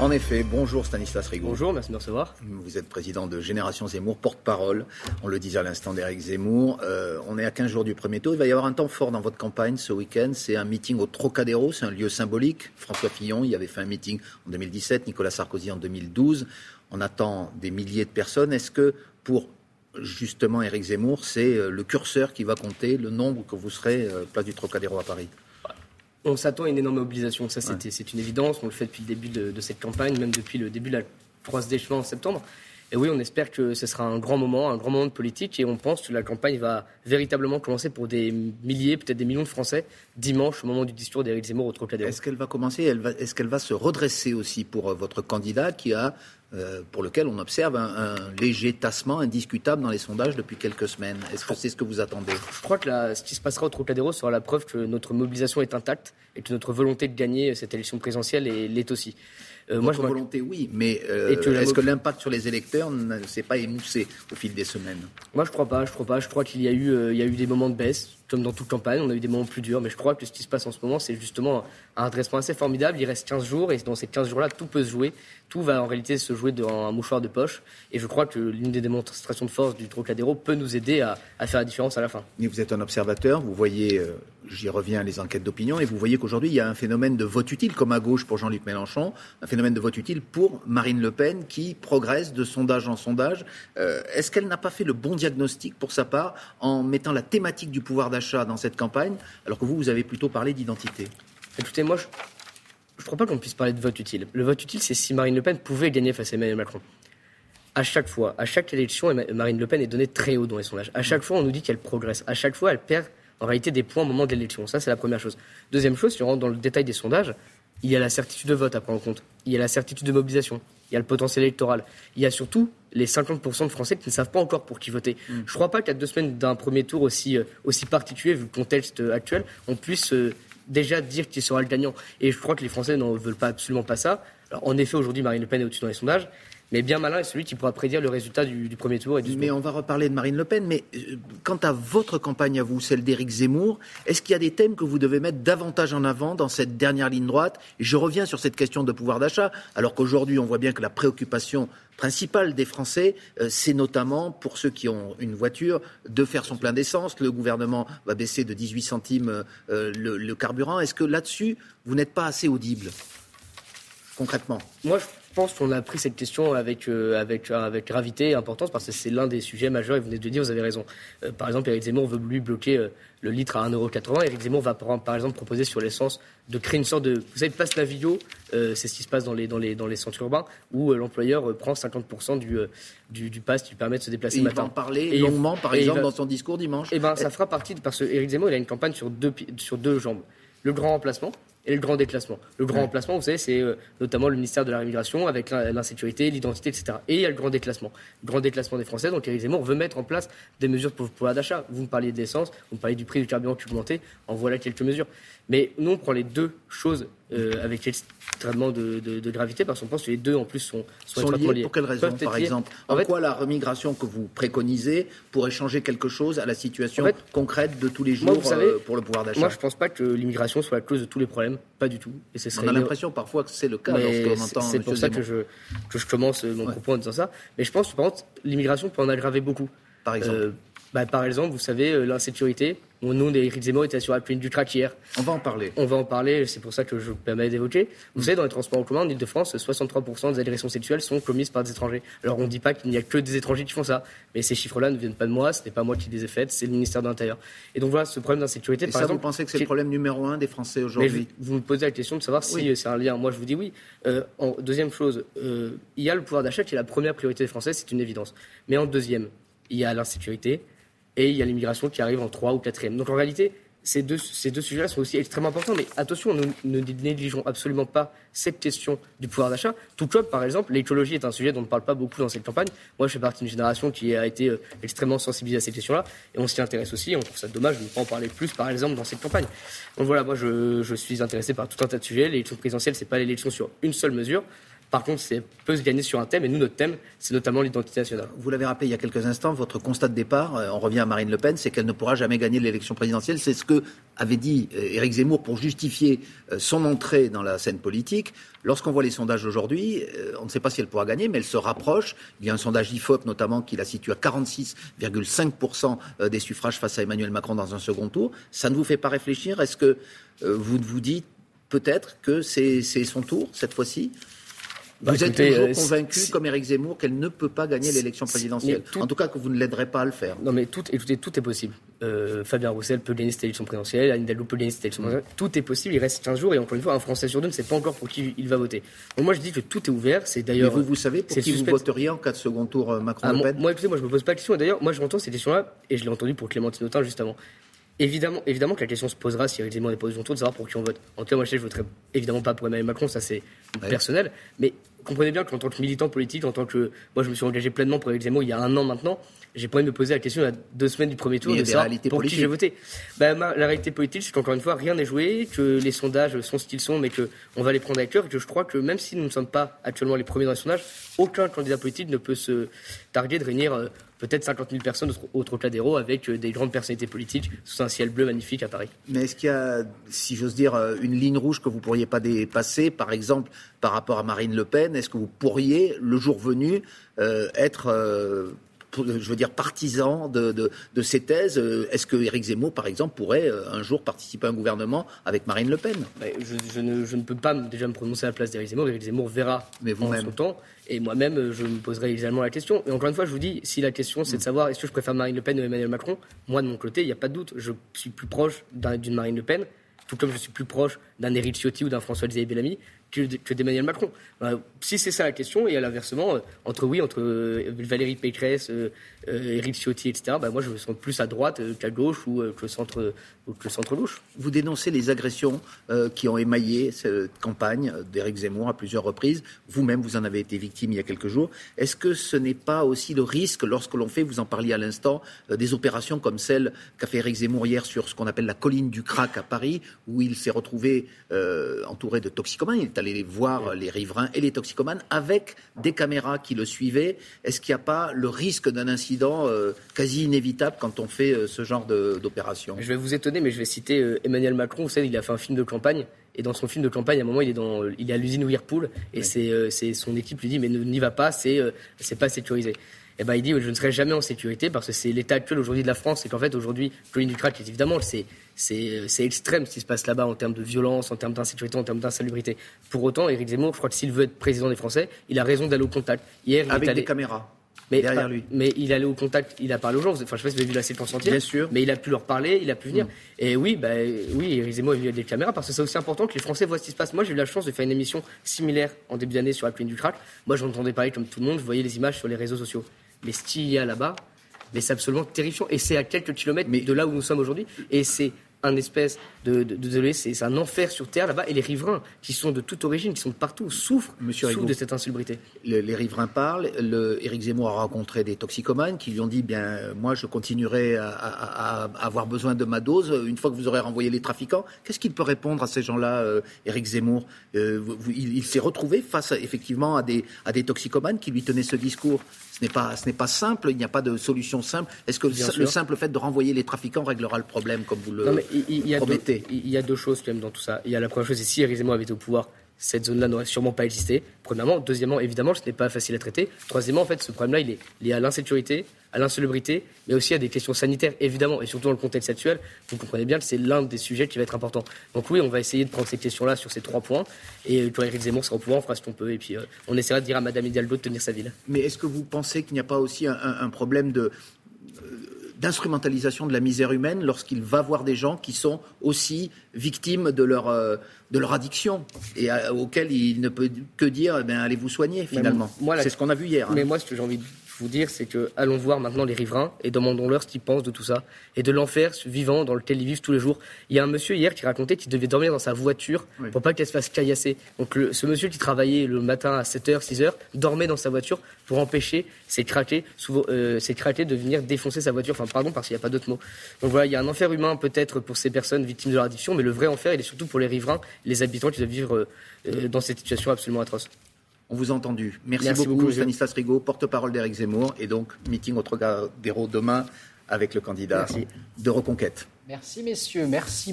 En effet, bonjour Stanislas Rigaud. Bonjour, merci de me recevoir. Vous êtes président de Génération Zemmour, porte-parole, on le disait à l'instant d'Éric Zemmour. Euh, on est à 15 jours du premier tour. Il va y avoir un temps fort dans votre campagne ce week-end. C'est un meeting au Trocadéro, c'est un lieu symbolique. François Fillon y avait fait un meeting en 2017, Nicolas Sarkozy en 2012. On attend des milliers de personnes. Est-ce que pour justement Éric Zemmour, c'est euh, le curseur qui va compter le nombre que vous serez euh, place du Trocadéro à Paris? On s'attend à une énorme mobilisation. Ça, c'est une évidence. On le fait depuis le début de, cette campagne, même depuis le début de la croise des chemins en septembre. Et oui, on espère que ce sera un grand moment, un grand moment de politique, et on pense que la campagne va véritablement commencer pour des milliers, peut-être des millions de Français, dimanche, au moment du discours d'Éric Zemmour au Trocadéro. Est-ce qu'elle va commencer? Est-ce qu'elle va se redresser aussi pour euh, votre candidat qui a euh, pour lequel on observe un, léger tassement indiscutable dans les sondages depuis quelques semaines. Est-ce que c'est ce que vous attendez? Je crois que ce qui se passera au Trocadéro sera la preuve que notre mobilisation est intacte et que notre volonté de gagner cette élection présidentielle l'est aussi. Euh, moi, je volonté, oui, mais euh, est-ce que l'impact sur les électeurs ne s'est pas émoussé au fil des semaines? Moi, je crois pas. Je crois pas. Je crois qu'il y a eu, il y a eu des moments de baisse comme dans toute campagne, on a eu des moments plus durs, mais je crois que ce qui se passe en ce moment, c'est justement un redressement assez formidable. Il reste 15 jours, et dans ces 15 jours-là, tout peut se jouer. Tout va en réalité se jouer dans un mouchoir de poche. Et je crois que l'une des démonstrations de force du Trocadéro peut nous aider à, faire la différence à la fin. Mais vous êtes un observateur, vous voyez, euh, j'y reviens, les enquêtes d'opinion, et vous voyez qu'aujourd'hui, il y a un phénomène de vote utile, comme à gauche pour Jean-Luc Mélenchon, un phénomène de vote utile pour Marine Le Pen, qui progresse de sondage en sondage. Euh, est-ce qu'elle n'a pas fait le bon diagnostic pour sa part en mettant la thématique du pouvoir d'achat dans cette campagne alors que vous, vous avez plutôt parlé d'identité. Écoutez, moi, je ne crois pas qu'on puisse parler de vote utile. Le vote utile, c'est si Marine Le Pen pouvait gagner face à Emmanuel Macron. À chaque fois, à chaque élection, Marine Le Pen est donnée très haut dans les sondages. À chaque fois, on nous dit qu'elle progresse. À chaque fois, elle perd en réalité des points au moment de l'élection. Ça, c'est la première chose. Deuxième chose, si on rentre dans le détail des sondages, il y a la certitude de vote à prendre en compte. Il y a la certitude de mobilisation. Il y a le potentiel électoral. Il y a surtout les 50% de Français qui ne savent pas encore pour qui voter. Mm. Je ne crois pas qu'à deux semaines d'un premier tour aussi, euh, aussi particulier, vu le contexte euh, actuel, on puisse euh, déjà dire qui sera le gagnant. Et je crois que les Français n'en veulent pas absolument pas ça. Alors, en effet, aujourd'hui, Marine Le Pen est au-dessus dans les sondages. Mais bien malin est celui qui pourra prédire le résultat du, premier tour. Et du mais on va reparler de Marine Le Pen. Mais euh, quant à votre campagne à vous, celle d'Éric Zemmour, est-ce qu'il y a des thèmes que vous devez mettre davantage en avant dans cette dernière ligne droite? Je reviens sur cette question de pouvoir d'achat, alors qu'aujourd'hui on voit bien que la préoccupation principale des Français, euh, c'est notamment pour ceux qui ont une voiture de faire son plein d'essence. Le gouvernement va baisser de 18 centimes euh, le, le carburant. Est-ce que là-dessus, vous n'êtes pas assez audible concrètement? Moi, je pense qu'on a pris cette question avec, euh, avec, euh, avec gravité et importance parce que c'est l'un des sujets majeurs et vous venez de dire, vous avez raison. Euh, par exemple, Eric Zemmour veut lui bloquer le litre à 1,80€. Eric Zemmour va par, exemple proposer sur l'essence de créer une sorte de. Vous savez, passe Navigo, c'est ce qui se passe dans les, dans les, dans les centres urbains où l'employeur prend 50% du, du, du pass qui lui permet de se déplacer le matin. Il va en parler longuement, par exemple, dans son discours dimanche. Eh ben, ça fera partie de, parce que Eric Zemmour, il a une campagne sur deux, sur deux jambes. Le grand remplacement, et le grand déclassement. Le grand remplacement, vous savez, c'est euh, notamment le ministère de la Rémigration avec l'insécurité, l'identité, etc. Et il y a le grand déclassement. Le grand déclassement des Français, donc Éric Zemmour veut mettre en place des mesures pour le pouvoir d'achat. Vous me parliez d'essence, vous me parliez du prix du carburant qui augmentait, en voilà quelques mesures. Mais nous, on prend les deux choses euh, avec extrêmement de, gravité parce qu'on pense que les deux, en plus, sont, sont, liés. Pour quelle raison, par exemple En, quoi la remigration que vous préconisez pourrait changer quelque chose à la situation concrète de tous les jours euh, pour le pouvoir d'achat Moi, je ne pense pas que l'immigration soit la cause de tous les problèmes. Pas du tout. Et ce serait on a l'impression parfois que c'est le cas lorsqu'on entend C'est pour ça que je, que je commence mon propos en disant ça. Mais je pense que, par contre, l'immigration peut en aggraver beaucoup. Par exemple euh, bah, Par exemple, vous savez, l'insécurité mon nom d'Éric Zemmour était sur la plaine du hier. On va en parler. On va en parler, c'est pour ça que je me permets d'évoquer. Vous savez, dans les transports en commun en Ile-de-France, 63% des agressions sexuelles sont commises par des étrangers. Alors on ne dit pas qu'il n'y a que des étrangers qui font ça, mais ces chiffres-là ne viennent pas de moi, ce n'est pas moi qui les ai faites, c'est le ministère de l'Intérieur. Et donc voilà, ce problème d'insécurité, par ça, exemple. Vous pensez que c'est le problème numéro un des Français aujourd'hui Vous me posez la question de savoir si c'est un lien. Moi, je vous dis oui. Euh, en deuxième chose, euh, il y a le pouvoir d'achat qui est la première priorité des Français, c'est une évidence. Mais en deuxième, il y a l'insécurité et il y a l'immigration qui arrive en trois ou quatrième. Donc en réalité, ces deux, ces deux sujets-là sont aussi extrêmement importants. Mais attention, nous ne négligeons absolument pas cette question du pouvoir d'achat. Tout comme, par exemple, l'écologie est un sujet dont on ne parle pas beaucoup dans cette campagne. Moi, je fais partie d'une génération qui a été euh, extrêmement sensibilisée à ces questions-là. Et on s'y intéresse aussi. On trouve ça dommage de ne pas en parler plus, par exemple, dans cette campagne. Donc voilà, moi, je, je suis intéressé par tout un tas de sujets. L'élection présidentielle, ce n'est pas l'élection sur une seule mesure. Par contre, c'est peut se gagner sur un thème, et nous, notre thème, c'est notamment l'identité nationale. Vous l'avez rappelé il y a quelques instants, votre constat de départ, euh, on revient à Marine Le Pen, c'est qu'elle ne pourra jamais gagner l'élection présidentielle. C'est ce que avait dit euh, Éric Zemmour pour justifier euh, son entrée dans la scène politique. Lorsqu'on voit les sondages aujourd'hui, on ne sait pas si elle pourra gagner, mais elle se rapproche. Il y a un sondage IFOP notamment qui la situe à 46,5% des suffrages face à Emmanuel Macron dans un second tour. Ça ne vous fait pas réfléchir? Est-ce que vous vous dites peut-être que c'est son tour cette fois-ci? Bah, vous êtes toujours euh, convaincu, comme Éric Zemmour, qu'elle ne peut pas gagner l'élection présidentielle. En tout cas, que vous ne l'aiderez pas à le faire. Non, mais tout, écoutez, tout est possible. Euh, Fabien Roussel peut gagner cette élection présidentielle, Anne Hidalgo peut gagner cette élection présidentielle. Tout est possible. Il reste 15 jours et encore une fois, un Français sur deux ne sait pas encore pour qui il va voter. Donc moi, je dis que tout est ouvert. C'est d'ailleurs. Vous, vous savez pour qui vous voteriez en cas de second tour euh, Macron-Le ah, Pen Moi, écoutez, moi, je me pose pas la question. Et d'ailleurs, moi, je m'entends cette question-là et je l'ai entendu pour Clémentine Autain juste avant. Évidemment, évidemment que la question se posera si Zemmour n'est pas au second tour de savoir pour qui on vote. En tout cas, moi, je je voterai évidemment pas pour Emmanuel Macron, ça c'est personnel. Mais comprenez bien qu'en tant que militant politique, en tant que. Moi, je me suis engagé pleinement pour Éric Zemmour il y a un an maintenant. J'ai pas envie de me poser la question il y a deux semaines du premier tour de savoir pour qui j'ai voté. Ben, la réalité politique, c'est qu'encore une fois, rien n'est joué, que les sondages sont ce qu'ils sont, mais qu'on va les prendre avec cœur, et que je crois que même si nous ne sommes pas actuellement les premiers dans les sondages, aucun candidat politique ne peut se targuer de réunir euh, peut-être 50 000 personnes au Trocadéro avec euh, des grandes personnalités politiques sous un ciel bleu magnifique à Paris. Mais est-ce qu'il y a, si j'ose dire, euh, une ligne rouge que vous pourriez pas dépasser, par exemple, par rapport à Marine Le Pen? Est-ce que vous pourriez, le jour venu, euh, être je veux dire, partisan de, de, ces thèses. Est-ce que Éric Zemmour, par exemple, pourrait un jour participer à un gouvernement avec Marine Le Pen? Je, ne, je, ne, peux pas déjà me prononcer à la place d'Éric Zemmour. Éric Zemmour verra Mais vous en son temps. Et moi-même, je me poserai également la question. Et encore une fois, je vous dis, si la question c'est de savoir est-ce que je préfère Marine Le Pen ou Emmanuel Macron, moi de mon côté, il n'y a pas de doute. Je suis plus proche d'une Marine Le Pen, tout comme je suis plus proche d'un Éric Ciotti ou d'un François-Xavier Bellamy que, d'Emmanuel Macron. Euh, si c'est ça la question, et à l'inversement, euh, entre oui, entre euh, Valérie Pécresse, Éric Ciotti, etc., bah, moi je me sens plus à droite qu'à gauche ou que centre, ou que le centre gauche. Vous dénoncez les agressions qui ont émaillé cette campagne d'Éric Zemmour à plusieurs reprises. Vous-même, vous en avez été victime il y a quelques jours. Est-ce que ce n'est pas aussi le risque, lorsque l'on fait, vous en parliez à l'instant, des opérations comme celle qu'a fait Éric Zemmour hier sur ce qu'on appelle la colline du crack à Paris, où il s'est retrouvé entouré de toxicomanes aller voir les riverains et les toxicomanes avec des caméras qui le suivaient. Est-ce qu'il n'y a pas le risque d'un incident euh, quasi inévitable quand on fait euh, ce genre d'opération? Je vais vous étonner, mais je vais citer euh, Emmanuel Macron. Vous savez, il a fait un film de campagne. Et dans son film de campagne, à un moment, il est, dans, il est à l'usine Whirlpool. Et c'est son équipe lui dit Mais n'y va pas, c'est pas sécurisé. Et ben, il dit Je ne serai jamais en sécurité parce que c'est l'état actuel aujourd'hui de la France. Et qu'en fait, aujourd'hui, Colline du Crack, évidemment, c'est c'est extrême ce qui se passe là-bas en termes de violence, en termes d'insécurité, en termes d'insalubrité. Pour autant, Éric Zemmour, je crois que s'il veut être président des Français, il a raison d'aller au contact. Hier, il Avec des caméras. Mais, derrière lui. mais il allait au contact, il a parlé aux gens. Enfin, je sais pas si vous avez vu la séquence entière. Bien sûr. Mais il a pu leur parler, il a pu venir. Mm. Et oui, bah, oui, Éric Zemmour est venu avec des caméras parce que c'est aussi important que les Français voient ce qui se passe. Moi, j'ai eu la chance de faire une émission similaire en début d'année sur la plaine du crack. Moi, j'entendais parler comme tout le monde, je voyais les images sur les réseaux sociaux. Mais ce qu'il y a là-bas, mais c'est absolument terrifiant. Et c'est à quelques kilomètres de là où nous sommes aujourd'hui. Et c'est un espèce de, désolé, c'est un enfer sur terre là-bas. Et les riverains, qui sont de toute origine, qui sont de partout, souffrent, de cette insalubrité. les riverains parlent. Le, Éric Zemmour a rencontré des toxicomanes qui lui ont dit bien, moi, je continuerai à, avoir besoin de ma dose une fois que vous aurez renvoyé les trafiquants. Qu'est-ce qu'il peut répondre à ces gens-là, euh, Éric Zemmour? Euh, Il, s'est retrouvé face effectivement à des, à des toxicomanes qui lui tenaient ce discours. Ce n'est pas, ce n'est pas simple. Il n'y a pas de solution simple. Est-ce que le, simple fait de renvoyer les trafiquants réglera le problème, comme vous le il, y a deux, il y a deux choses quand même dans tout ça. Il y a la première chose, c'est si Éric avait été au pouvoir, cette zone-là n'aurait sûrement pas existé. Premièrement. Deuxièmement, évidemment, ce n'est pas facile à traiter. Troisièmement, en fait, ce problème-là, il est lié à l'insécurité, à l'insalubrité, mais aussi à des questions sanitaires, évidemment, et surtout dans le contexte actuel. Vous comprenez bien que c'est l'un des sujets qui va être important. Donc oui, on va essayer de prendre ces questions-là sur ces trois points. Et quand Éric Zemmour sera au pouvoir, on fera ce qu'on peut. Et puis, euh, on essaiera de dire à Madame Hidalgo de tenir sa ville. Mais est-ce que vous pensez qu'il n'y a pas aussi un problème de d'instrumentalisation de la misère humaine lorsqu'il va voir des gens qui sont aussi victimes de leur, euh, de leur addiction et auxquels il ne peut que dire eh allez vous soigner finalement. C'est ce qu'on a vu hier. Hein. Mais moi, ce que j'ai envie de vous dire, c'est que allons voir maintenant les riverains et demandons-leur ce qu'ils pensent de tout ça et de l'enfer vivant dans lequel ils vivent tous les jours. Il y a un monsieur hier qui racontait qu'il devait dormir dans sa voiture pour pas qu'elle se fasse caillasser. Donc ce monsieur qui travaillait le matin à 7h, 6h, dormait dans sa voiture pour empêcher ces craqués, euh, de venir défoncer sa voiture. Enfin, pardon, parce qu'il n'y a pas d'autre mot. Donc voilà, il y a un enfer humain peut-être pour ces personnes victimes de leur addiction, mais le vrai enfer, il est surtout pour les riverains, les habitants qui doivent vivre euh, dans cette situation absolument atroce. On vous a entendu. Merci, beaucoup, Stanislas Rigaud, porte-parole d'Éric Zemmour, et donc meeting au Trocadéro demain avec le candidat de Reconquête. Merci messieurs, merci.